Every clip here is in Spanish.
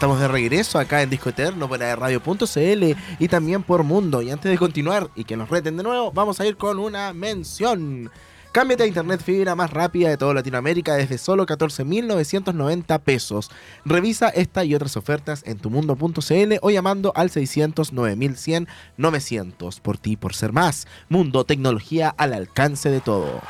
estamos de regreso acá en Disco Eterno por radio.cl y también por Mundo. Y antes de continuar y que nos reten de nuevo, vamos a ir con una mención. Cámbiate a internet fibra más rápida de toda Latinoamérica desde solo 14.990 pesos. Revisa esta y otras ofertas en tumundo.cl o llamando al 600 9100 900. Por ti, por ser más. Mundo, tecnología al alcance de todos.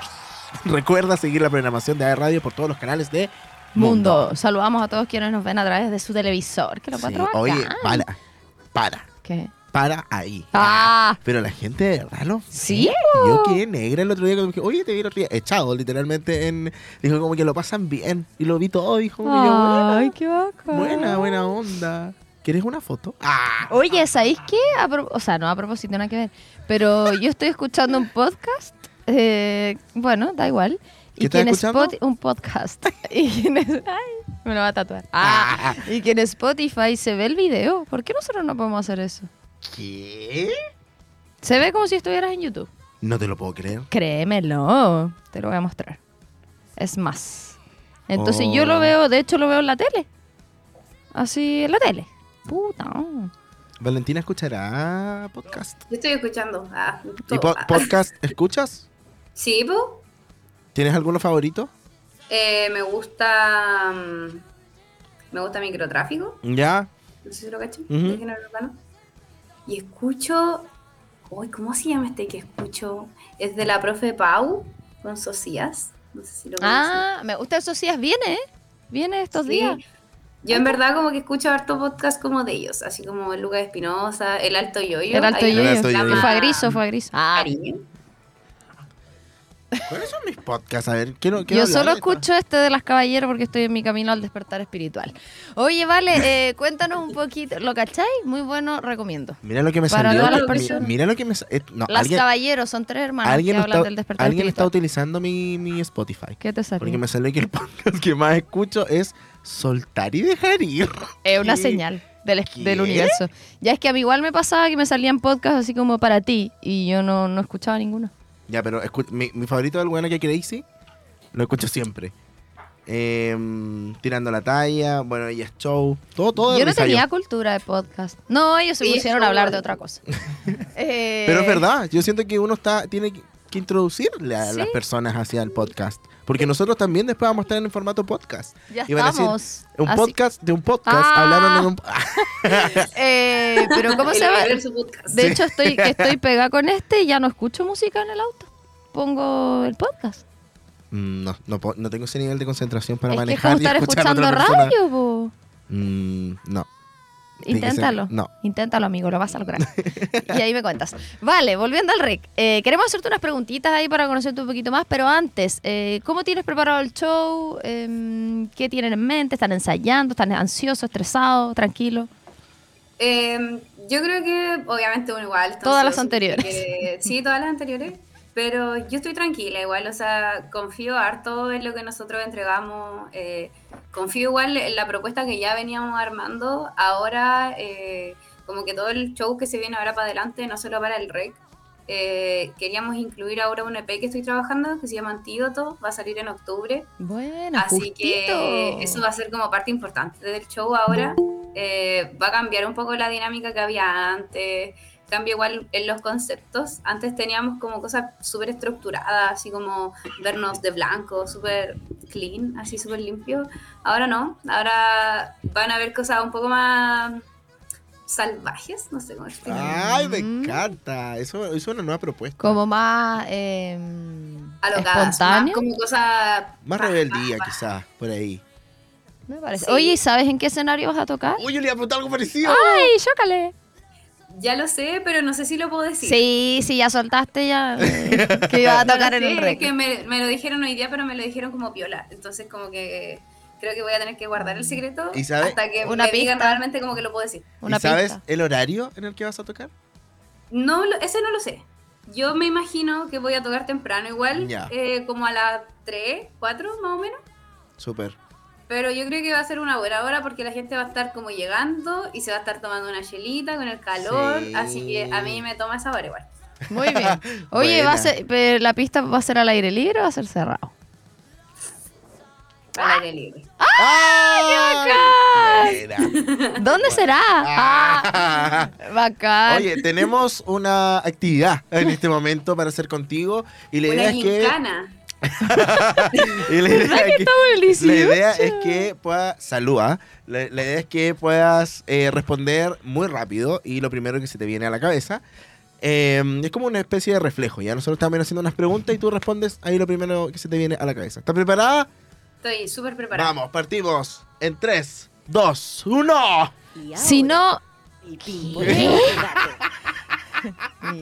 Recuerda seguir la programación de AE Radio por todos los canales de Mundo. Saludamos a todos quienes nos ven a través de su televisor. Que lo Sí, encuentro Oye, para, para, ¿Qué? para ahí. Ah, Pero la gente de verdad lo Sí. Yo quedé negra el otro día cuando dije, oye, te vi el otro día echado, literalmente en. Dijo como que lo pasan bien. Y lo vi todo, dijo yo, Ay, qué bacán. buena, buena, buena onda. ¿Quieres una foto? Ah, Oye, ¿sabéis qué? A pro- o sea, no a propósito, nada que ver. Pero yo estoy escuchando un podcast. eh, bueno, da igual. ¿Qué Y estás escuchando? Spot- un podcast. y que en, ay, me lo va a tatuar. Ah, y que en Spotify se ve el video. ¿Por qué nosotros no podemos hacer eso? ¿qué? Se ve como si estuvieras en YouTube. No te lo puedo creer. Créemelo. Te lo voy a mostrar. Es más. Entonces yo Oh. lo veo, de hecho lo veo en la tele. Así en la tele. Puta. Valentina escuchará podcast. Yo estoy escuchando. Ah, ¿Y po- Ah, podcast escuchas? Sí, po. ¿Tienes alguno favorito? Eh, me gusta. mm, Me gusta microtráfico. Ya. No sé si lo cacho. Ujú. de género urbano. Y escucho. Uy, ¿cómo se llama este que escucho? Es de la profe Pau con Socias. No sé si lo conocen. Ah, me gusta eso sí, viene, ¿eh? Viene estos Sí. días. Yo en verdad como que escucho harto podcast como de ellos, así como el Lucas Espinosa, el Alto Yoyo. El alto yoyo. llama Fue a griso, fue a griso. Ah, Cariño. ¿Cuáles son mis podcasts? A ver, quiero, quiero yo hablar solo de escucho este de las caballeros porque estoy en mi camino al despertar espiritual. Oye, vale, eh, cuéntanos un poquito. ¿Lo cacháis? Muy bueno, recomiendo. Mira lo que me Para salió. todas las mi-. Mira lo que me eh, no, Las alguien, caballeros son tres hermanos alguien que está, hablan del despertar alguien está utilizando mi, mi Spotify. ¿Qué te salió? Porque me salió que el podcast que más escucho es soltar y dejar ir. Es una señal del, del universo. Ya es que a mí igual me pasaba que me salían podcasts así como para ti y yo no, no escuchaba ninguno. Ya, pero mi, mi favorito del bueno que Crazy lo escucho siempre. Em, tirando la talla, bueno, ella es show, todo, todo yo no tenía yo. cultura de podcast. No, ellos se pusieron a hablar de otra cosa. Eh, Pero es verdad, yo siento que uno está tiene que introducirle a Sí. las personas hacia el podcast. Porque nosotros también después vamos a estar en formato podcast. Ya Y van a decir, estamos. Un Así- podcast de un podcast, Ah. hablaron en un... Eh, pero ¿cómo El se podcast. De hecho, estoy, que estoy pegada con este y ya no escucho música en el auto. Pongo el podcast. Mm, No, no, no tengo ese nivel de concentración para es que es manejar como y estar a escuchando otra radio. Mm, no. Inténtalo. No. Inténtalo, amigo, lo vas a lograr. y ahí me cuentas. Vale, volviendo al rec. eh, queremos hacerte unas preguntitas ahí para conocerte un poquito más, pero antes, eh, ¿cómo tienes preparado el show? Em, ¿Qué tienen en mente? ¿Están ensayando? ¿Están ansiosos, estresados, tranquilos? Eh, yo creo que obviamente uno igual. Todas las anteriores. sí, todas las anteriores. Pero yo estoy tranquila igual, o sea, confío harto en lo que nosotros entregamos. eh, confío igual en la propuesta que ya veníamos armando. Ahora, eh, como que todo el show que se viene ahora para adelante, no solo para el rec. eh, queríamos incluir ahora un EP que estoy trabajando que se llama Antídoto, va a salir en octubre. Bueno, Así que eso va a ser como parte importante del show ahora. Eh, va a cambiar un poco la dinámica que había antes. Cambia igual en los conceptos. Antes teníamos como cosas súper estructuradas, así como vernos de blanco, súper clean, así súper limpio. Ahora no. Ahora van a ver cosas un poco más salvajes, no sé cómo explicarlo. Ay, me Mm. encanta. Eso, eso es una nueva propuesta. Como más em, Alocadas, más espontáneo. como cosas Más rebeldía, quizás, por ahí. Me parece. Sí. Oye, ¿y sabes en qué escenario vas a tocar? Uy, yo le iba a preguntar algo parecido. ¡Ay, chócale! Ya lo sé, pero no sé si lo puedo decir. Sí, sí, ya soltaste ya eh, que ibas a tocar en el es rec. que me, me lo dijeron hoy día, pero me lo dijeron como piola. Entonces, como que creo que voy a tener que guardar el secreto ¿Y sabe? hasta que Una me digan pista. realmente como que lo puedo decir. Una ¿Y sabes pista. el horario en el que vas a tocar? No, lo- ese no lo sé. Yo me imagino que voy a tocar temprano igual, eh, como a las 3, 4 más o menos. Súper. Pero yo creo que va a ser una buena hora porque la gente va a estar como llegando y se va a estar tomando una chelita con el calor. Sí. Así que a mí me toma esa hora igual. Muy bien. Oye, va a ser, pero ¿la pista va a ser al aire libre o va a ser cerrado? Al aire libre. ¡Ay, ¡Ah! Buena. ¿Dónde será? Ah, Ah. bacán. Oye, tenemos una actividad en este momento para hacer contigo y la Una idea es que gincana. y la idea ¿Verdad que es que- estamos en el La idea 18? es que puedas, saluda, la, la idea es que puedas eh, responder muy rápido y lo primero que se te viene a la cabeza. eh, es como una especie de reflejo, ya nosotros estamos haciendo unas preguntas y tú respondes ahí lo primero que se te viene a la cabeza. ¿Estás preparada? Estoy súper preparada. Vamos, partimos en 3, 2, 1. Si no.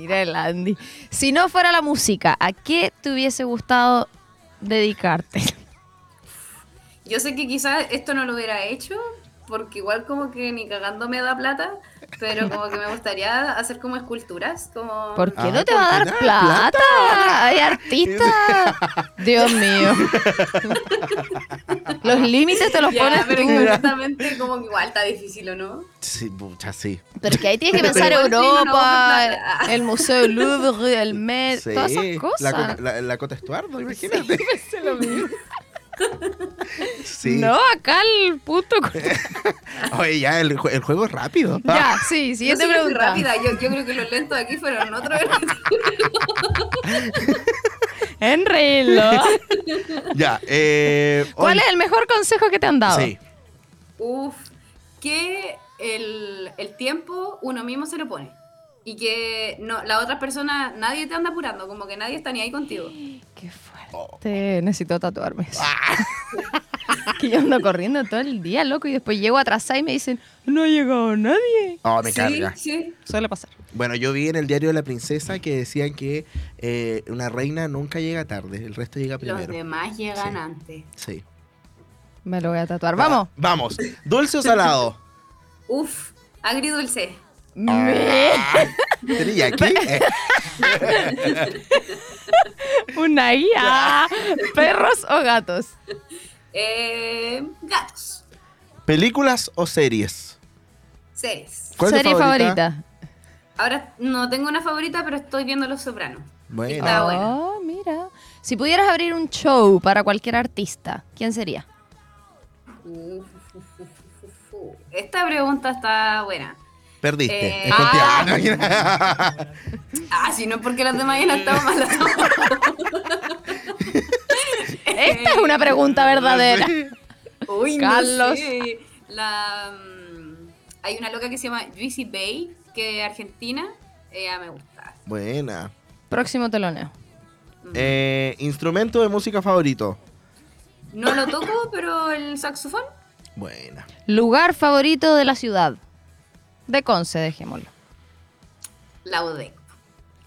Mira. Si no fuera la música, ¿a qué te hubiese gustado dedicarte? Yo sé que quizás esto no lo hubiera hecho, porque igual como que ni cagando me da plata, pero como que me gustaría hacer como esculturas, como... ¿Por qué Ay, no te ¿por va a dar plata? ¿Plata? Hay artistas. Dios mío. Los límites te los Ya, pones pero tú. como que igual está difícil, ¿o no? Sí, mucha, sí. Pero es que ahí tienes que Pero pensar igual sí, no, no, Europa, el Museo Louvre, el Met, Sí, todas esas cosas. La, la Cota Estuardo, imagínate. Pensé lo mismo. Sí. No, acá el puto. Oye, ya, el, el juego es rápido. ya, sí, sí fui pregunta. rápida, yo, yo creo que los lentos aquí fueron otro Enrilo. Ya, eh. ¿Cuál hoy- es el mejor consejo que te han dado? Sí. Uf, que el, el tiempo uno mismo se lo pone. Y que no, la otra persona, nadie te anda apurando, como que nadie está ni ahí contigo. Qué fuerte. Necesito tatuarme eso. que yo ando corriendo todo el día, loco, y después llego atrasada y me dicen, no ha llegado nadie. Oh, me sí, carga. sí. Suele pasar. Bueno, yo vi en el diario de la princesa que decían que eh, una reina nunca llega tarde, el resto llega Los primero. demás llegan Sí. antes. Sí. Me lo voy a tatuar. Vamos. Ah, vamos. ¿Dulce o salado? Uf, agridulce. Me- ¿Tenía aquí? Eh, Una guía. ¿Perros o gatos? Eh, gatos. ¿Películas o series? Series. ¿Cuál es tu Serie favorita. Ahora no tengo una favorita, pero estoy viendo Los Sopranos. Bueno. Está oh, bueno. mira. Si pudieras abrir un show para cualquier artista, ¿quién sería? Uf, uf, uf, uf, uf. Esta pregunta está buena. Perdiste. Eh, es contigo. ah. Ah, si no es porque las demás ya estado malas. Esta es una pregunta verdadera. Uy, Carlos. no sé. La, mm, hay una loca que se llama Juicy Bay, que es argentina. Ella me gusta. Buena. Próximo teloneo. Eh, ¿Instrumento de música favorito? No lo toco, pero el saxofón. Buena. Lugar favorito de la ciudad. De Conce, dejémoslo. La UDEC.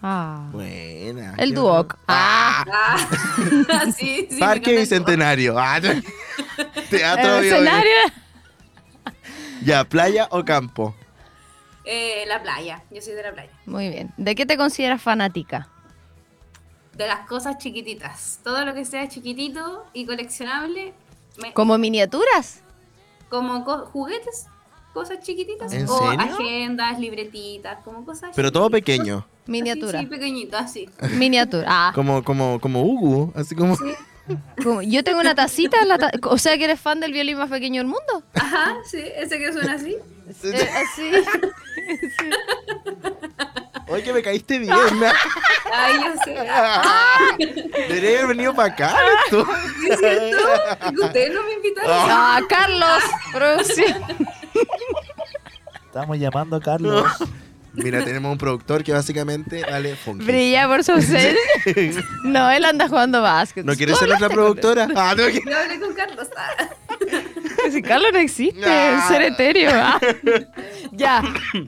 Ah. Buena. El Duoc. bueno. Ah, Ah, sí, Parque Bicentenario. Ah, teatro El escenario. Ya, playa o campo. Eh, la playa. Yo soy de la playa. Muy bien. ¿De qué te consideras fanática? De las cosas chiquititas. Todo lo que sea chiquitito y coleccionable. me- ¿Como miniaturas? como co- juguetes. Cosas chiquititas. ¿En o serio? agendas, libretitas, como cosas Pero todo pequeño. Miniatura. Sí, sí, pequeñito, así. Miniatura. Ah. Como, como, como Hugo. Así como. Sí. Como- yo tengo una tacita, la ta- o sea que eres fan del violín más pequeño del mundo. Ajá, sí, ese que suena así. Eh, así. Oye, que me caíste bien. Ay, yo sé. Debería haber venido para acá. tú. Sí, es cierto. Que Ustedes no me invitaron. Ah, Carlos, producción. Estamos llamando a Carlos. Mira, tenemos un productor que básicamente vale funky. Brilla por su ausencia. No, él anda jugando básquet. ¿No quieres ¿Tú ser nuestra productora? Ah, no, que- Yo hablé con Carlos. Ah. Si Carlos no existe, ser etéreo. ah. Ya.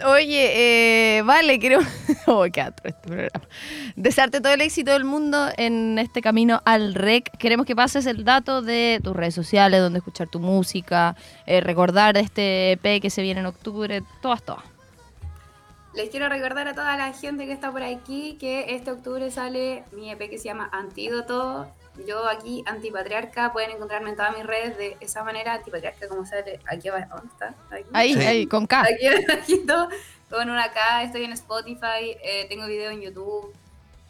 Oye, eh, vale, quiero. Oh, qué atro este programa. Desearte todo el éxito del mundo en este camino al REC. Queremos que pases el dato de tus redes sociales, donde escuchar tu música, eh, recordar este EP que se viene en octubre, todas, todas. Les quiero recordar a toda la gente que está por aquí que este octubre sale mi EP que se llama Antídoto. Yo aquí, Antipatriarca, pueden encontrarme en todas mis redes de esa manera, Antipatriarca, como sale aquí abajo. ¿Dónde está? Aquí. Ahí, Sí. ahí, con K. Aquí abajito, con una K, estoy en Spotify, eh, tengo video en YouTube,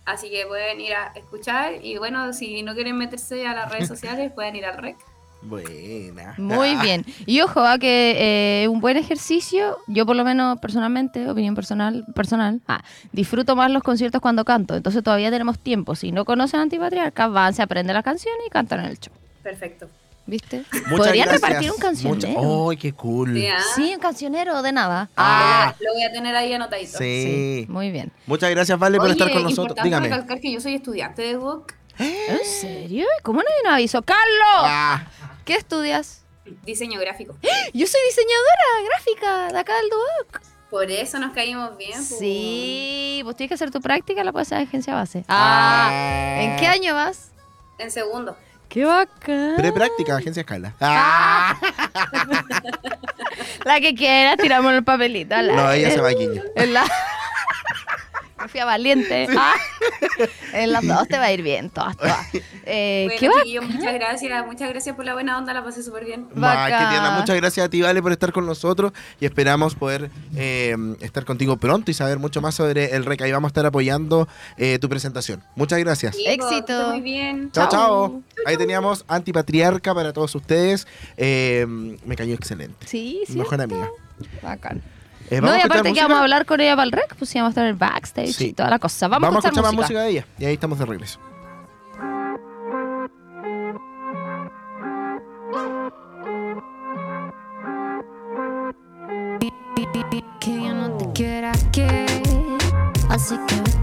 así que pueden ir a escuchar y bueno, si no quieren meterse a las redes sociales, pueden ir al rec. Buena. Muy Ah, bien. Y ojo, a que eh, un buen ejercicio, yo por lo menos personalmente, opinión personal, personal, ah, disfruto más los conciertos cuando canto. Entonces todavía tenemos tiempo. Si no conocen Antipatriarca, van, se aprenden la canción y cantan en el show. Perfecto. ¿Viste? Muchas Podrían gracias. repartir un cancionero. ¡Ay, qué cool! Sí, ¿ah? Sí, un cancionero de nada. Ah. Lo voy a tener ahí anotadito. Sí. Muy bien. Muchas gracias, Vale, por Oye, estar con nosotros. importante Dígame. recalcar que yo soy estudiante de Vogue, ¿En serio? ¿Cómo nadie nos avisó? ¡Carlos! Ah, ¿Qué estudias? diseño gráfico. Yo soy diseñadora gráfica de acá del Duoc. Por eso nos caímos bien. pues. Sí, pues tienes que hacer tu práctica, la puedes hacer en agencia base. Ah. Ah, ¿en qué año vas? En segundo. ¡Qué bacán! Prepráctica, agencia escala. Ah. La que quiera, tiramos el papelito. la- No, ella se va a. En la... Me fui a valiente. Ah, en las dos te va a ir bien, todas, todas. Eh, Bueno, ¿Qué va? muchas gracias. Muchas gracias por la buena onda. La pasé súper bien. Ma. Muchas gracias a ti, Vale, por estar con nosotros y esperamos poder eh, estar contigo pronto y saber mucho más sobre el RECA y vamos a estar apoyando eh, tu presentación. Muchas gracias. Sí, Éxito. Muy bien. Chao, Chao. chao. Ahí teníamos Antipatriarca para todos ustedes. Eh, me cayó excelente. Sí, sí. Mejor amiga. Bacán. Eh, No, y a escuchar aparte que vamos a hablar con ella para el rec, pues sí, vamos a estar en el backstage Sí. y toda la cosa. Vamos, Vamos, a escuchar, más música. música de ella. Y ahí estamos de regreso. que yo no te quiera que así que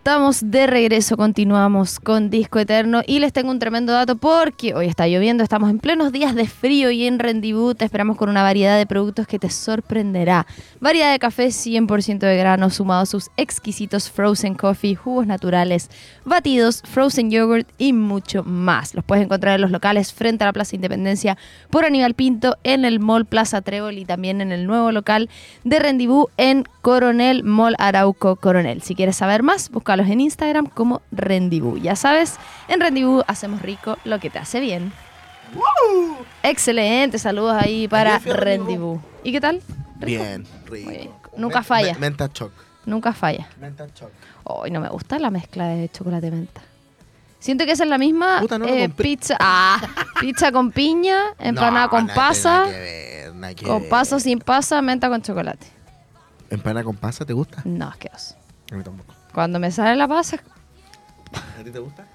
estamos de regreso, continuamos con Disco Eterno y les tengo un tremendo dato porque hoy está lloviendo, estamos en plenos días de frío y en Rendezvous te esperamos con una variedad de productos que te sorprenderá. Variedad de café 100% de grano sumado a sus exquisitos frozen coffee, jugos naturales, batidos, frozen yogurt y mucho más. Los puedes encontrar en los locales frente a la Plaza Independencia por Aníbal Pinto, en el Mall Plaza Trébol y también en el nuevo local de Rendezvous en Coronel Mall Arauco Coronel. Si quieres saber más, búscalos en Instagram como Rendezvous. Ya sabes, en Rendezvous hacemos rico lo que te hace bien. Excelente, saludos ahí para. Rendezvous. ¿Y qué tal? Bien, rico. Muy bien. Nunca falla. me- menta choc. Nunca falla. Menta choc. Hoy no me gusta la mezcla de chocolate menta. Siento que esa es la misma Puta, no lo eh, pizza. Ah, pizza con piña, empanada No, con nada que- pasa, nada que ver, nada que con ver. pasa sin pasa, menta con chocolate. ¿Empanada con pasa te gusta? No, asqueroso. A mí tampoco. Cuando me sale la pasa, ¿A ti te gusta?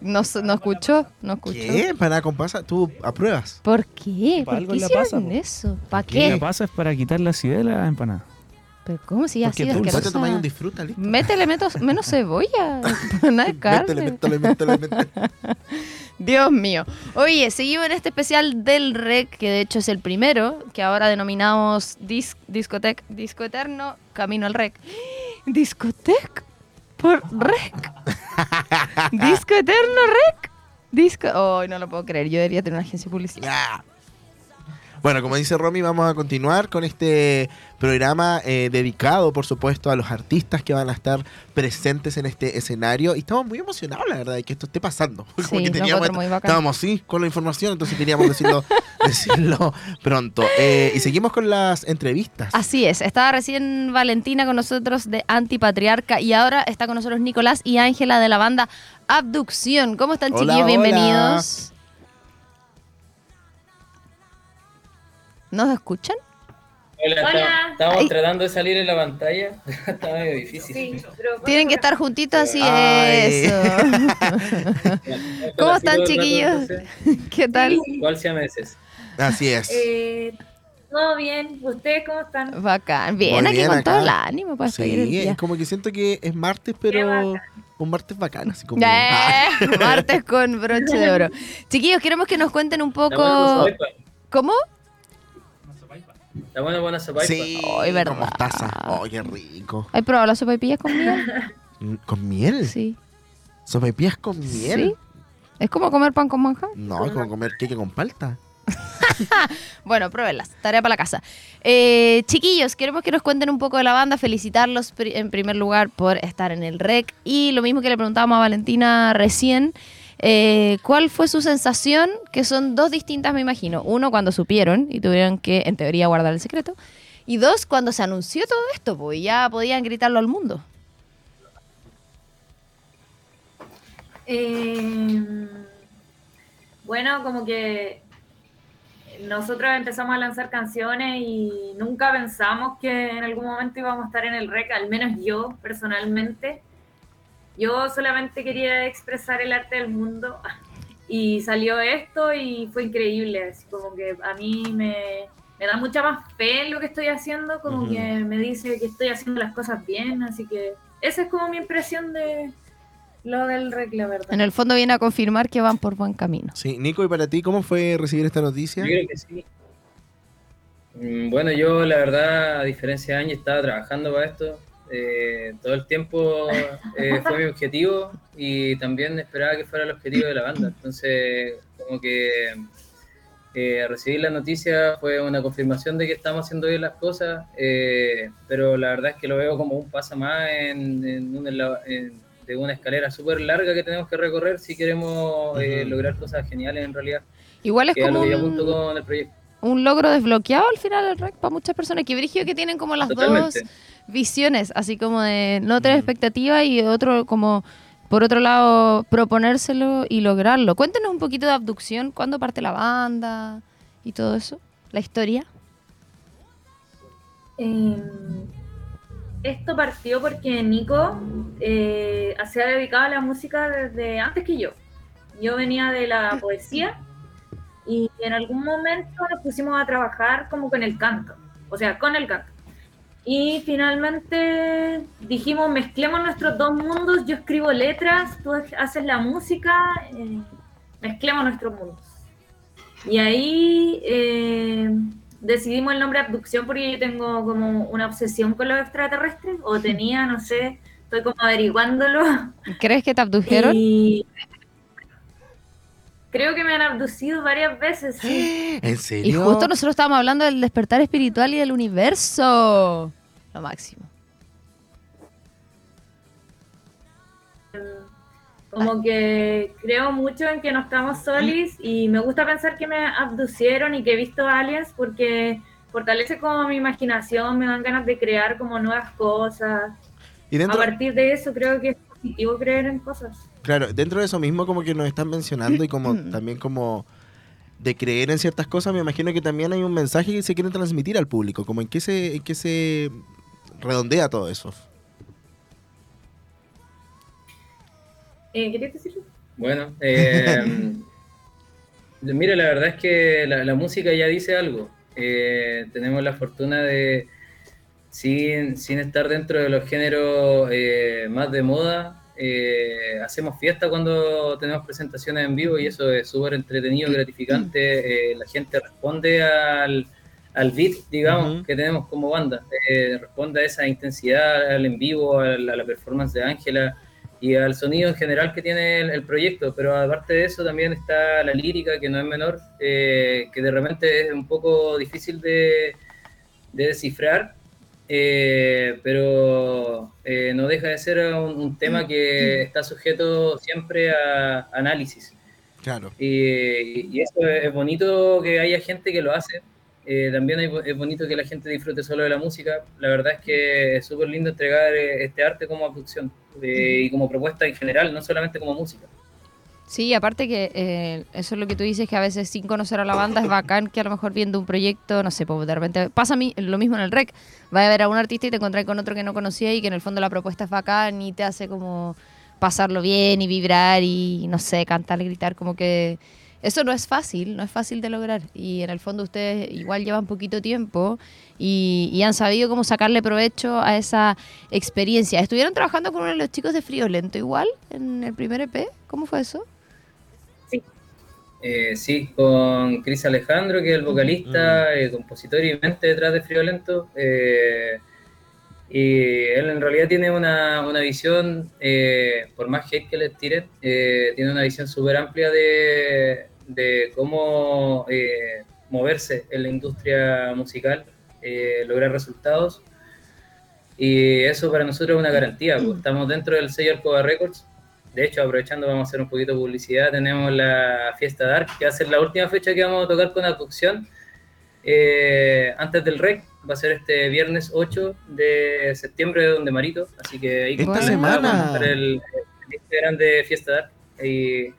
no, no escuchó, no escuchó. ¿Qué? ¿Empanada con pasa? ¿Tú apruebas? ¿Por qué? ¿Por algo qué hicieron pasa, eso? ¿Para ¿Qué? qué? La pasa es para quitar la acidez de la empanada. ¿Pero cómo si ya Porque así dulce. Te un disfruta, listo. Métele menos, menos cebolla. Nada de carne. Métele, métele, métele, métele. Dios mío. Oye, seguimos en este especial del REC, que de hecho es el primero, que ahora denominamos dis Discotec, Disco Eterno, Camino al REC. Discotec por REC. Disco Eterno REC. Disco. Oh, no lo puedo creer. Yo debería tener una agencia. Ya. Bueno, como dice Romy, vamos a continuar con este programa eh, dedicado, por supuesto, a los artistas que van a estar presentes en este escenario. Y estamos muy emocionados, la verdad, de que esto esté pasando. Sí, que lo teníamos, encuentro muy bacán. estábamos sí con la información, entonces queríamos decirlo, decirlo pronto. Eh, y seguimos con las entrevistas. Así es, estaba recién Valentina con nosotros de Antipatriarca y ahora está con nosotros Nicolás y Ángela de la banda Abducción. ¿Cómo están, Hola, chiquillos? hola. Bienvenidos. ¿Nos escuchan? Hola, Hola. estamos- Ay. tratando de salir en la pantalla. Está medio difícil. Tienen que estar juntitos así Ay. eso. ¿Cómo están, el chiquillos? ¿Qué tal? ¿Cuál sea meses? Así es. Eh, todo bien. ¿Ustedes cómo están? Bacán. Bien, Muy aquí bien con acá. todo el ánimo para seguir el sí, día. es como que siento que es martes, pero un martes bacán, así como... Ah, Eh, martes con broche de oro. Chiquillos, queremos que nos cuenten un poco... ¿Cómo? Está bueno buena sopaipa. sí, Ay, verdad. con mostaza. Oh, qué rico. ¿Hay probado las sopaipillas con miel? Mm, ¿Con miel? Sí. ¿Sopaipillas con miel? Sí. ¿Es como comer pan con manjar? No, es como comer queque con palta. Bueno, pruébenlas. Tarea para la casa. Eh, chiquillos, queremos que nos cuenten un poco de la banda. Felicitarlos pri- en primer lugar por estar en el REC. Y lo mismo que le preguntábamos a Valentina recién. Eh, ¿Cuál fue su sensación? Que son dos distintas, me imagino. Uno, cuando supieron y tuvieron que, en teoría, guardar el secreto. Y dos, cuando se anunció todo esto, pues ya podían gritarlo al mundo. Eh, bueno, como que nosotros empezamos a lanzar canciones y nunca pensamos que en algún momento íbamos a estar en el rec, al menos yo personalmente. Yo solamente quería expresar el arte del mundo y salió esto y fue increíble, así como que a mí me, me da mucha más fe en lo que estoy haciendo, como que me dice que estoy haciendo las cosas bien, así que esa es como mi impresión de lo del rec, la verdad. En el fondo viene a confirmar que van por buen camino. Sí, Nico, ¿y para ti cómo fue recibir esta noticia? Yo creo que sí. Mm, Bueno, yo la verdad, a diferencia de Angie, estaba trabajando para esto. Eh, todo el tiempo eh, fue mi objetivo y también esperaba que fuera el objetivo de la banda. Entonces, como que eh, recibir la noticia fue una confirmación de que estamos haciendo bien las cosas, eh, pero la verdad es que lo veo como un paso más en, en un- en de una escalera súper larga que tenemos que recorrer si queremos eh, lograr cosas geniales en realidad Igual es que a como lo que yo un- apunto con el proyecto. Un logro desbloqueado al final del rec para muchas personas. Que brígido que tienen como las Totalmente. dos visiones, así como de no tener expectativa y otro como por otro lado proponérselo y lograrlo. Cuéntenos un poquito de abducción, cuándo parte la banda y todo eso, la historia. Eh, esto partió porque Nico eh, se ha dedicado a la música desde antes que yo. Yo venía de la poesía y en algún momento nos pusimos a trabajar como con el canto, o sea, con el canto. Y finalmente dijimos, mezclemos nuestros dos mundos, yo escribo letras, tú haces la música, eh, mezclemos nuestros mundos. Y ahí eh, decidimos el nombre abducción porque yo tengo como una obsesión con los extraterrestres, o tenía, no sé, estoy como averiguándolo. ¿Crees que te abdujeron? Y creo que me han abducido varias veces, sí. ¿En Y serio? justo nosotros estábamos hablando del despertar espiritual y del universo. Lo máximo. Como que creo mucho en que no estamos solis y me gusta pensar que me abducieron y que he visto aliens porque fortalece como mi imaginación, me dan ganas de crear como nuevas cosas. Y A dentro, partir de eso creo que es positivo creer en cosas. claro, dentro de eso mismo como que nos están mencionando y como también como de creer en ciertas cosas, me imagino que también hay un mensaje que se quiere transmitir al público, como en qué se, en qué se redondea todo eso. Eh, ¿Querías decirlo? Bueno, eh, mira, la verdad es que la, la música ya dice algo. Eh, tenemos la fortuna de, sin, sin estar dentro de los géneros eh, más de moda, eh, hacemos fiesta cuando tenemos presentaciones en vivo y eso es súper entretenido, gratificante. Eh, la gente responde al, al beat, digamos, que tenemos como banda. Eh, responde a esa intensidad, al en vivo, a la, a la performance de Ángela y al sonido en general que tiene el, el proyecto, pero aparte de eso también está la lírica, que no es menor, eh, que de repente es un poco difícil de, de descifrar, eh, pero eh, no deja de ser un, un tema que está sujeto siempre a análisis. Claro. Y, y eso es bonito que haya gente que lo hace. Eh, también hay- es bonito que la gente disfrute solo de la música. La verdad es que es súper lindo entregar eh, este arte como abducción eh, y como propuesta en general, no solamente como música. Sí, aparte que eh, eso es lo que tú dices, que a veces sin conocer a la banda es bacán que a lo mejor viendo un proyecto, no sé, pues de repente pasa a mí lo mismo en el rec, va a ver a un artista y te encontrás con otro que no conocía y que en el fondo la propuesta es bacán y te hace como pasarlo bien y vibrar y no sé, cantar, gritar, como que eso no es fácil, no es fácil de lograr y en el fondo ustedes igual llevan poquito tiempo y, y han sabido cómo sacarle provecho a esa experiencia. ¿Estuvieron trabajando con uno de los chicos de Friolento igual en el primer EP? ¿Cómo fue eso? Eh, sí, con Cris Alejandro, que es el vocalista, eh, compositor y mente detrás de Friolento. Eh, y él en realidad tiene una, una visión, eh, por más hate que le tiren, tiene una visión súper amplia de, de cómo moverse en la industria musical, lograr resultados. Y eso para nosotros es una garantía. pues, Estamos dentro del sello Alcoba Records. De hecho, aprovechando, vamos a hacer un poquito de publicidad. Tenemos la Fiesta Dark, que va a ser la última fecha que vamos a tocar con Abducción. Eh, antes del REC, va a ser este viernes 8 de septiembre de Donde Marito. Así que ahí Esta semana. vamos a el, el Instagram de Fiesta Dark. Y va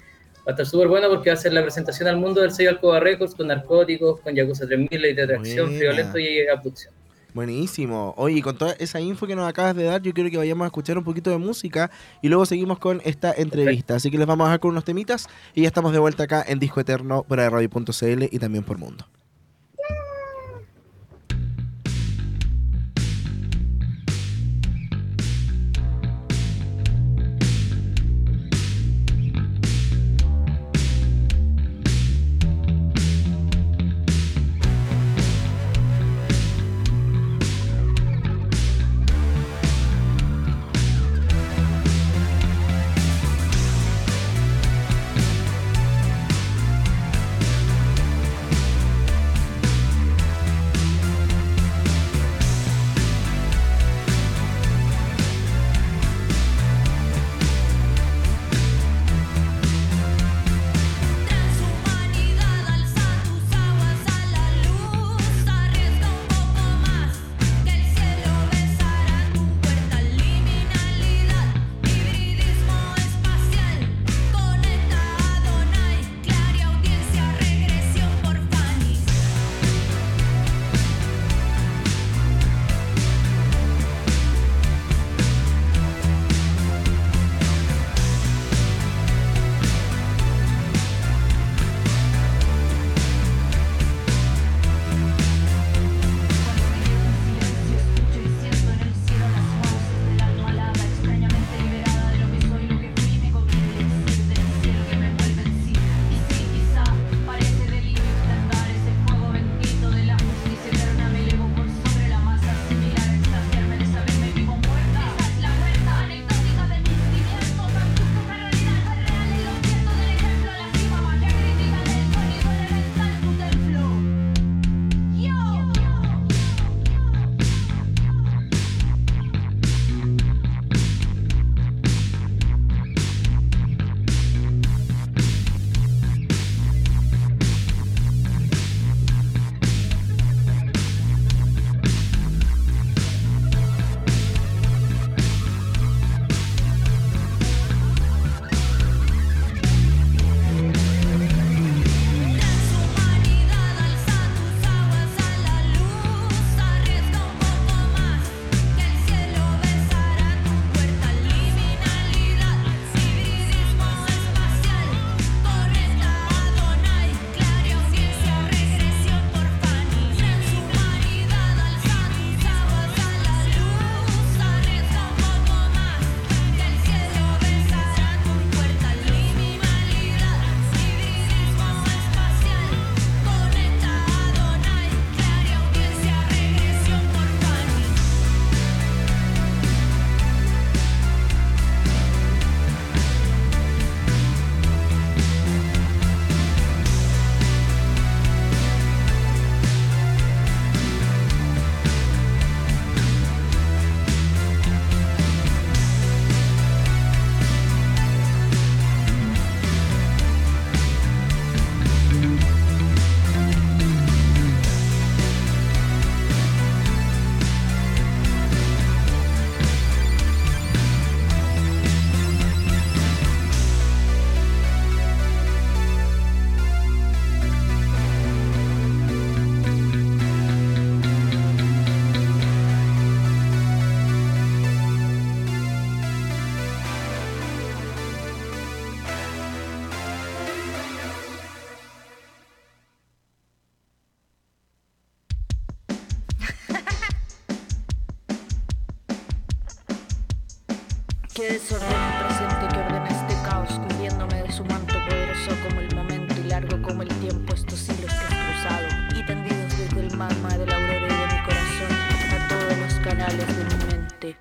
a estar súper bueno porque va a ser la presentación al mundo del sello Alcoba Records con narcóticos, con Yakuza 3000, Ley de Atracción, Buena. Friolento y Abducción. Buenísimo. Oye, con toda esa info que nos acabas de dar, yo quiero que vayamos a escuchar un poquito de música y luego seguimos con esta entrevista. Así que les vamos a dejar con unos temitas y ya estamos de vuelta acá en Disco Eterno por radio.cl y también por Mundo. Canales de mi mente.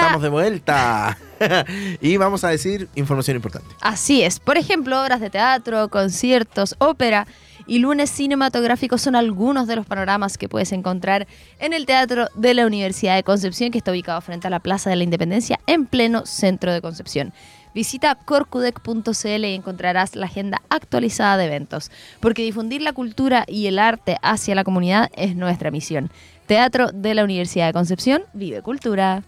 Estamos de vuelta. y vamos a decir información importante. Así es. Por ejemplo, obras de teatro, conciertos, ópera y lunes cinematográficos son algunos de los panoramas que puedes encontrar en el Teatro de la Universidad de Concepción, que está ubicado frente a la Plaza de la Independencia, en pleno centro de Concepción. Visita corcudec.cl y encontrarás la agenda actualizada de eventos, porque difundir la cultura y el arte hacia la comunidad es nuestra misión. Teatro de la Universidad de Concepción, vive cultura.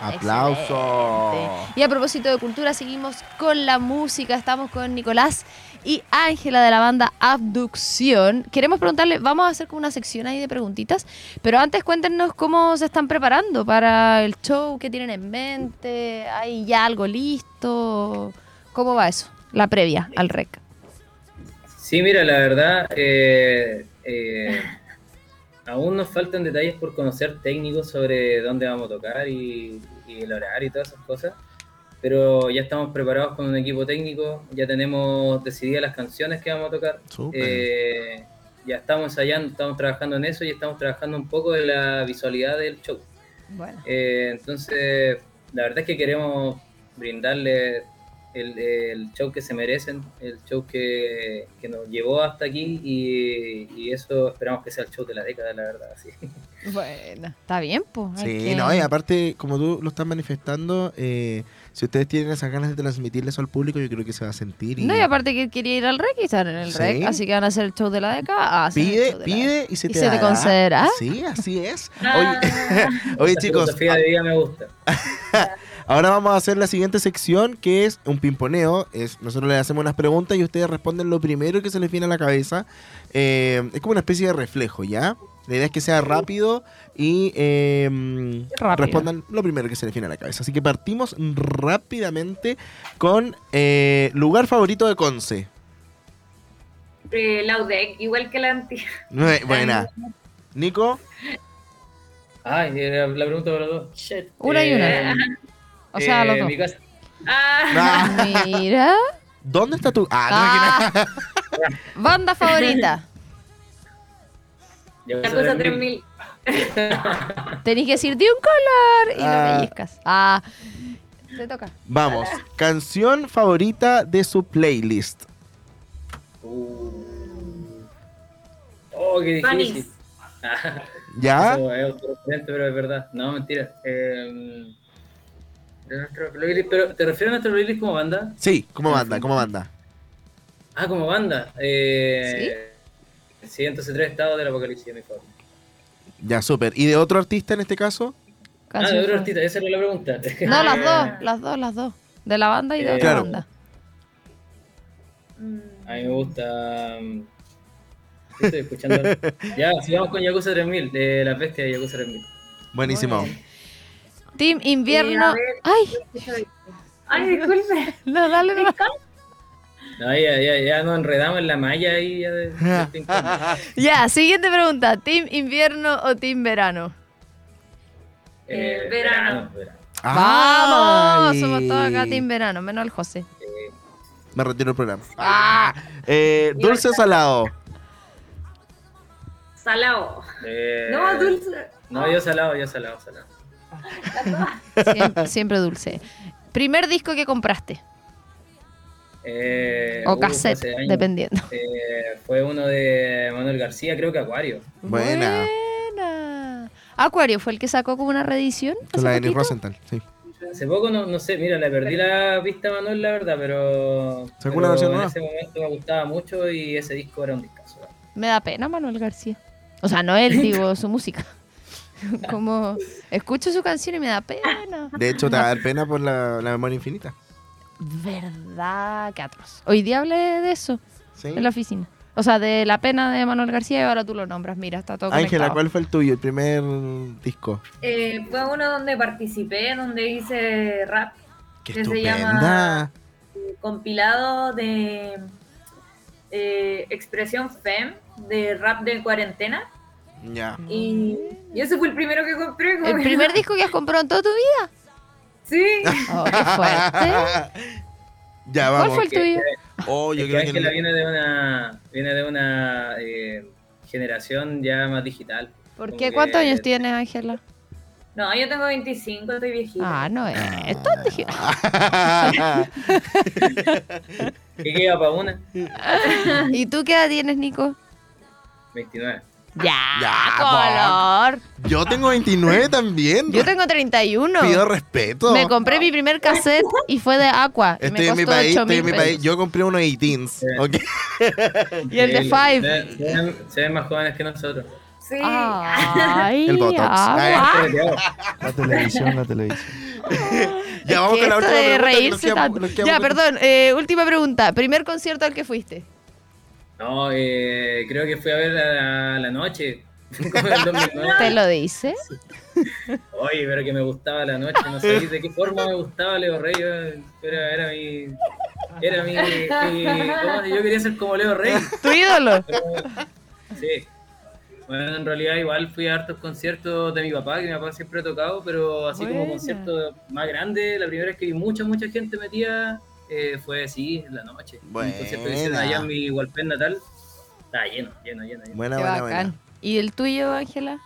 ¡Aplauso! Excelente. Y a propósito de cultura, seguimos con la música. Estamos con Nicolás y Ángela de la banda Abducción. Queremos preguntarle, vamos a hacer como una sección ahí de preguntitas, pero antes cuéntenos cómo se están preparando para el show, qué tienen en mente, hay ya algo listo, ¿cómo va eso? La previa al rec. Sí, mira, la verdad, eh, eh, aún nos faltan detalles por conocer técnicos sobre dónde vamos a tocar y, y el horario y todas esas cosas. Pero ya estamos preparados con un equipo técnico, ya tenemos decididas las canciones que vamos a tocar. Eh, ya estamos ensayando, estamos trabajando en eso y estamos trabajando un poco en la visualidad del show. Bueno. Eh, entonces, la verdad es que queremos brindarle el, el show que se merecen, el show que, que nos llevó hasta aquí y, y eso esperamos que sea el show de la década, la verdad. Sí. Bueno, está bien, pues. Sí, no, y aparte, como tú lo estás manifestando, eh, si ustedes tienen esas ganas de transmitirle eso al público, yo creo que se va a sentir. Y No, y aparte que quería ir al rec y estar en el Sí. rec, así que van a hacer el show de la década. el pide, la pide y se ¿Y te se te dará. concederá? Sí, así es. Ah. Oye, oye, La chicos, filosofía de vida me gusta. Ahora vamos a hacer la siguiente sección que es un pimponeo. Es, nosotros les hacemos unas preguntas y ustedes responden lo primero que se les viene a la cabeza. Eh, es como una especie de reflejo, ¿ya? La idea es que sea rápido y eh, Rápido. respondan lo primero que se les viene a la cabeza. Así que partimos rápidamente con eh, lugar favorito de Conce. Eh, la UDEC, igual que la antigua. Buena. Nico, Ay, era la pregunta para los dos. Shit. Una y una. O sea, eh, los dos. mi casa- Ah, Ah, Mira. ¿dónde está tu...? Ah, no, que nada. Banda favorita. la cosa ver, 3000. Tenés que decir de un color y Ah. lo pellizcas. Ah. Te toca. Vamos, canción favorita de su playlist. Uh. Oh, qué difícil. Ah, ¿Ya? Eso es autorreferente, pero es verdad. No, mentira. Eh, de nuestro playlist, pero ¿te refieres a nuestro playlist como banda? Sí, como banda, como banda. Ah, como banda. Eh, ¿Sí? 103 estados del apocalipsis, mi favorito. Ya, súper. ¿Y de otro artista en este caso? Ah, de otro artista, esa era la pregunta. No, las dos, las dos, las dos. De la banda y de Eh, otra Claro. banda. Mm, A mí me gusta. ¿qué Estoy escuchando. ya, sigamos con Yakuza 3000, de las bestias de Yakuza 3000. Buenísimo. Team Eh, Invierno. Ay, Ay, disculpe. no, dale, no. No, ya, ya, ya nos enredamos en la malla ahí. Ya de, de pong. Ya, siguiente pregunta. ¿Team Invierno o Team Verano? Eh, verano. verano. Vamos, Ay. somos todos acá Team Verano, menos el José. Eh, Me retiro el programa. Ah. Eh, dulce o salado. Salado. eh, No, dulce. No, yo salado, yo salado, salado. Siempre, siempre dulce. Primer disco que compraste. Eh, O uf, cassette, años. dependiendo. Eh, fue uno de Manuel García, creo que Acuario. Buena. Buena. Acuario fue el que sacó como una reedición. Con la de? Rosenthal, sí. Hace poco, no, no sé, mira, le perdí la pista a Manuel, la verdad, pero, ¿Sacó pero una versión en nueva? ese momento me gustaba mucho y ese disco era un discazo. Me da pena Manuel García. O sea, no él, digo, su música. Como escucho su canción y me da pena. De hecho, te va a dar pena por la, la memoria infinita. Verdad, que atroz. Hoy día hablé de eso ¿Sí? en la oficina. O sea, de la pena de Manuel García y ahora tú lo nombras. Mira, está todo Ángela, conectado. ¿cuál fue el tuyo? El primer disco. Eh, fue uno donde participé, donde hice rap, ¡Qué Que se llama- compilado de eh, expresión FEM, de rap de cuarentena. Ya. Y, y ese fue el primero que compré. ¿El que- primer disco que has comprado en toda tu vida? Sí. Oh, qué fuerte. ya, ¿Cuál vamos. fue el tuyo? Oh, yo Es que creo que Ángela el- viene de una, viene de una eh, generación ya más digital. ¿Por qué? que- ¿Cuántos años tienes, Ángela? No, yo tengo 25, estoy viejita. Ah, no es tan digital. ¿Qué queda para una? ¿Y tú qué edad tienes, Nico? 29. Ya, Ya, color. Yo tengo 29 también. Yo tengo 31. Pido respeto. Me compré mi primer cassette y fue de Aqua. Estoy me en mi país, 8 estoy en mi país. Yo compré unos 18s. Sí. ¿ok? Y el de Five. Se, se ven, se ven más jóvenes que nosotros. Sí. Ay, El Botox. agua. La televisión, la televisión. Ya vamos con la última de pregunta, nos reírse quedamos- nos quedamos Ya, con- perdón. eh, última pregunta. Primer concierto al que fuiste. No, eh, creo que fui a ver a la noche. Como en el 2009. ¿Te lo dice? Oye, pero que me gustaba la noche, no sé de qué forma me gustaba Leo Rey, era, era mi... Era mi... mi- ¿cómo? Yo quería ser como Leo Rey. ¿Tu ídolo? pero- sí. Bueno, en realidad igual fui a hartos conciertos de mi papá, que mi papá siempre ha tocado, pero así como Buena. concierto más grande, la primera vez que vi mucha, mucha gente metida eh, fue así, en la noche. Buena. allá en mi Hualpén natal. Estaba lleno, lleno, lleno. lleno. Buena, buena, bacán. buena. ¿Y el tuyo, Ángela?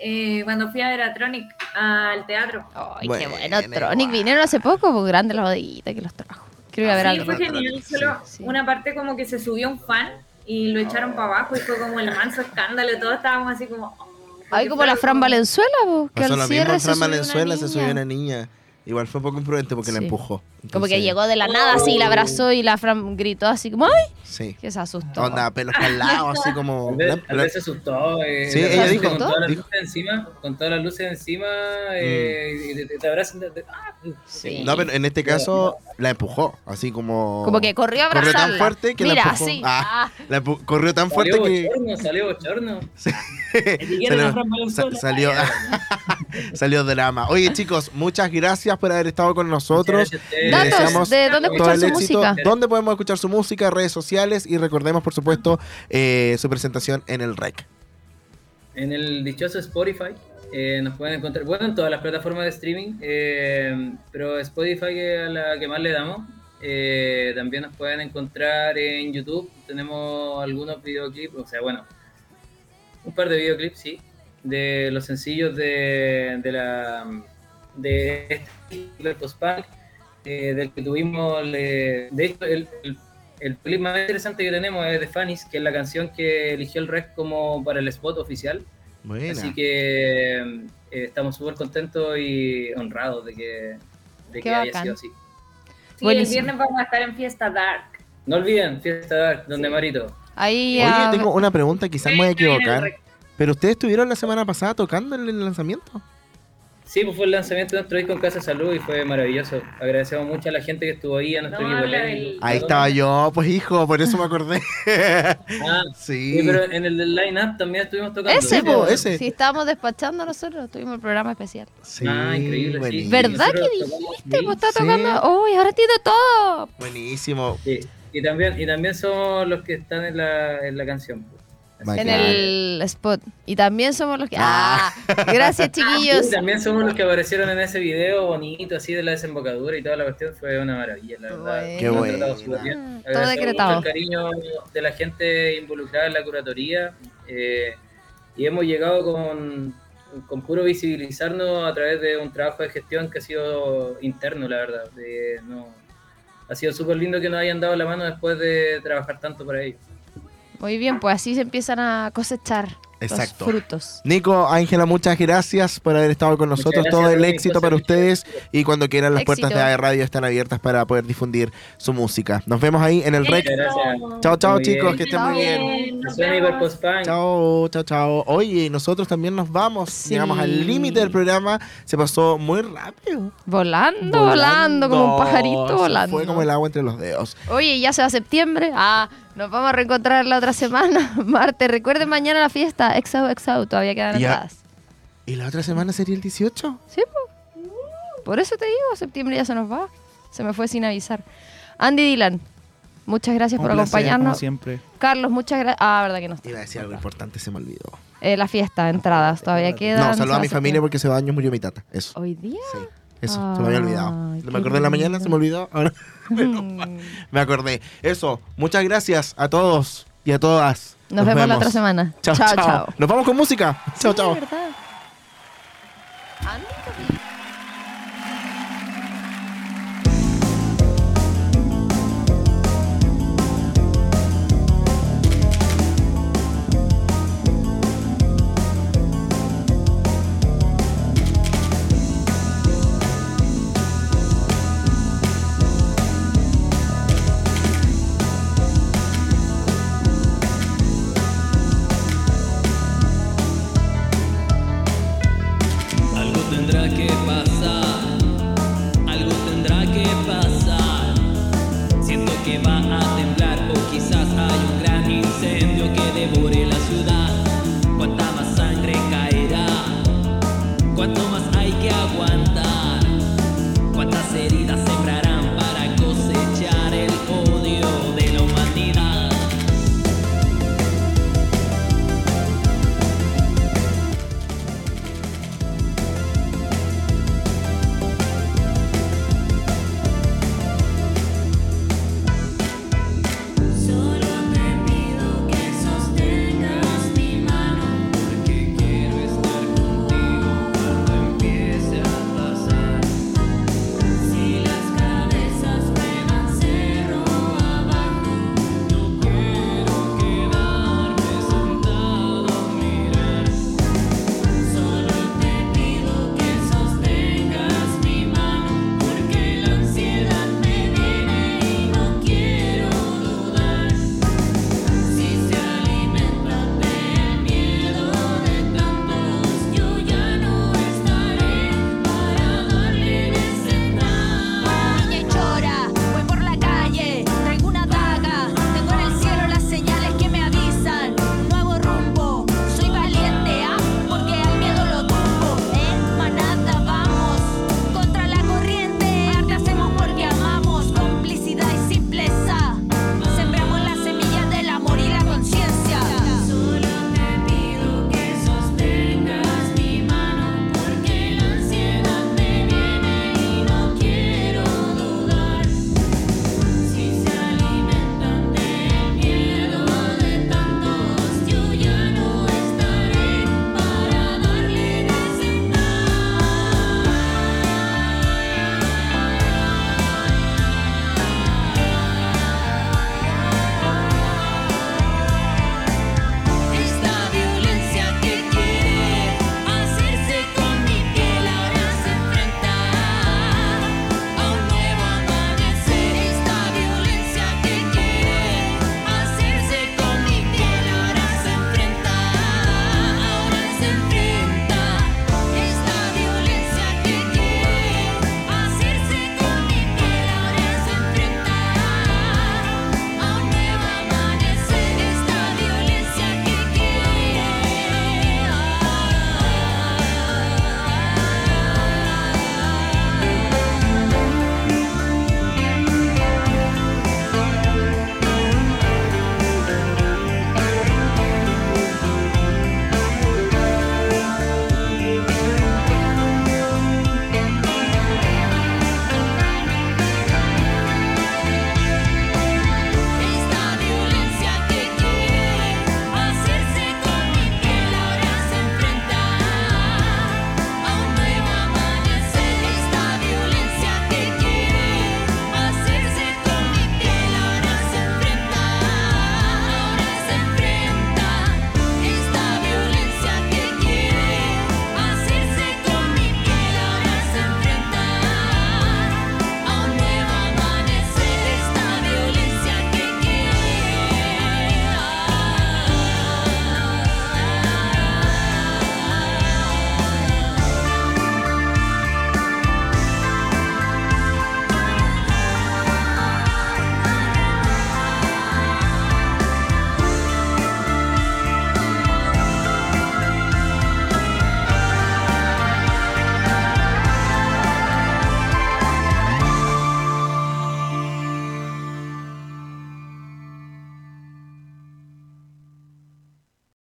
eh, cuando fui a ver a Tronic al teatro. Ay, qué Bueno, bueno. Tronic vinieron hace poco, pues grande la bodeguita que los trajo. Quiero ir a ver Sí, algo. fue genial. Solo Sí. una parte como que se subió un fan y lo echaron para abajo y fue como el manso escándalo. Todos estábamos así como. oh, Ay, como la Fran como- Valenzuela, pues, que al cierre mismo en se Fran subió una Valenzuela, se subió una niña. Igual fue un poco imprudente porque la Sí. empujó. Como que llegó de la nada así, la abrazó y la Fran gritó así como ¡ay! Sí. Que se asustó. Onda, pelos calados, así como. Tal vez, tal vez se asustó. eh, Sí, la ella dijo- Con todas las dijo- luces encima, con todas las luces encima, eh, y te, te abrazan. de- de- ah, Sí. No, pero en este caso la empujó, así como. Como que corrió a Corrió abrazarla. tan fuerte que Mira, la empujó. así. Ah, Ah. la empu- corrió tan fuerte Salió que. bochorno, salió bochorno. salió, sa- salió, salió drama. Oye, chicos, muchas gracias por haber estado con nosotros. Datos de dónde escuchar su éxito. música. ¿Dónde podemos escuchar su música? Redes sociales y recordemos, por supuesto, eh, su presentación en el REC. En el dichoso Spotify eh, nos pueden encontrar, bueno, en todas las plataformas de streaming, eh, pero Spotify es a la que más le damos. Eh, también nos pueden encontrar en YouTube, tenemos algunos videoclips, o sea, bueno, un par de videoclips, sí, de los sencillos de, de la de este del post-punk, eh, del que tuvimos, eh, de hecho, el, el, el clip más interesante que tenemos es de Fanis, que es la canción que eligió el Rec como para el spot oficial. Buena. Así que eh, estamos súper contentos y honrados de que, de que haya sido así. Sí, Buenísimo. el viernes vamos a estar en Fiesta Dark. No olviden, Fiesta Dark, donde Marito. Ahí Oye, tengo una pregunta, quizás me voy a equivocar. Pero ustedes estuvieron la semana pasada tocando en el lanzamiento. Sí, pues fue el lanzamiento de nuestro disco en Casa Salud y fue maravilloso. Agradecemos mucho a la gente que estuvo ahí, a nuestro No, del- Ahí estaba yo, pues hijo, por eso me acordé. Ah, sí. sí, pero en el del line-up también estuvimos tocando. ese, Sí, po, po, ese. Si estábamos despachando nosotros, tuvimos el programa especial. Sí, Ah, increíble, sí. buenísimo. ¿Verdad que dijiste? sí, Pues está Sí. tocando. Uy, ahora tiene todo. Buenísimo. sí. Y también, y también somos los que están en la, en la canción. Así Bacán. En el spot. Y también somos los que. Ah. Ah, gracias, chiquillos. Y también somos los que aparecieron en ese video bonito, así de la desembocadura y toda la cuestión. Fue una maravilla, la verdad. Qué bueno. tratado súper bien. Todo decretado. mucho el cariño de la gente involucrada en la curatoría. eh, y hemos llegado con, con puro visibilizarnos a través de un trabajo de gestión que ha sido interno, la verdad. De- no, ha sido súper lindo que nos hayan dado la mano después de trabajar tanto para ello. Muy bien, pues así se empiezan a cosechar Exacto. los frutos. Nico, Ángela, muchas gracias por haber estado con nosotros. Todo el éxito para ustedes. Y cuando quieran, las puertas de AE Radio están abiertas para poder difundir su música. Nos vemos ahí en el REC. Chao, chao, chicos, que estén muy bien. Chao, chao, chao. Oye, nosotros también nos vamos. Sí. Llegamos al límite del programa. Se pasó muy rápido. Volando, volando, como un pajarito Se volando. Fue como el agua entre los dedos. Oye, ya se va septiembre. Ah, nos vamos a reencontrar la otra semana, martes. Recuerden mañana la fiesta. Exau, exau. Todavía quedan entradas. ¿Y la otra semana sería el 18? Sí, po. Por eso te digo, septiembre ya se nos va. Se me fue sin avisar. Andy Dylan, muchas gracias Un por placer, como acompañarnos. siempre. Carlos, muchas gracias. Ah, verdad que no está. Iba a decir algo importante, se me olvidó. Eh, la fiesta, entradas, todavía quedan. No, se saludo va a mi familia porque ese año murió mi tata. Eso. ¿Hoy día? Sí. Eso, se me había olvidado. No me acordé en la mañana, se me olvidó. Ahora Mm. me acordé. Eso, muchas gracias a todos y a todas. Nos, vemos, la otra semana. Chao, chao. chao. chao. Nos vamos con música. Chao, Sí, chao.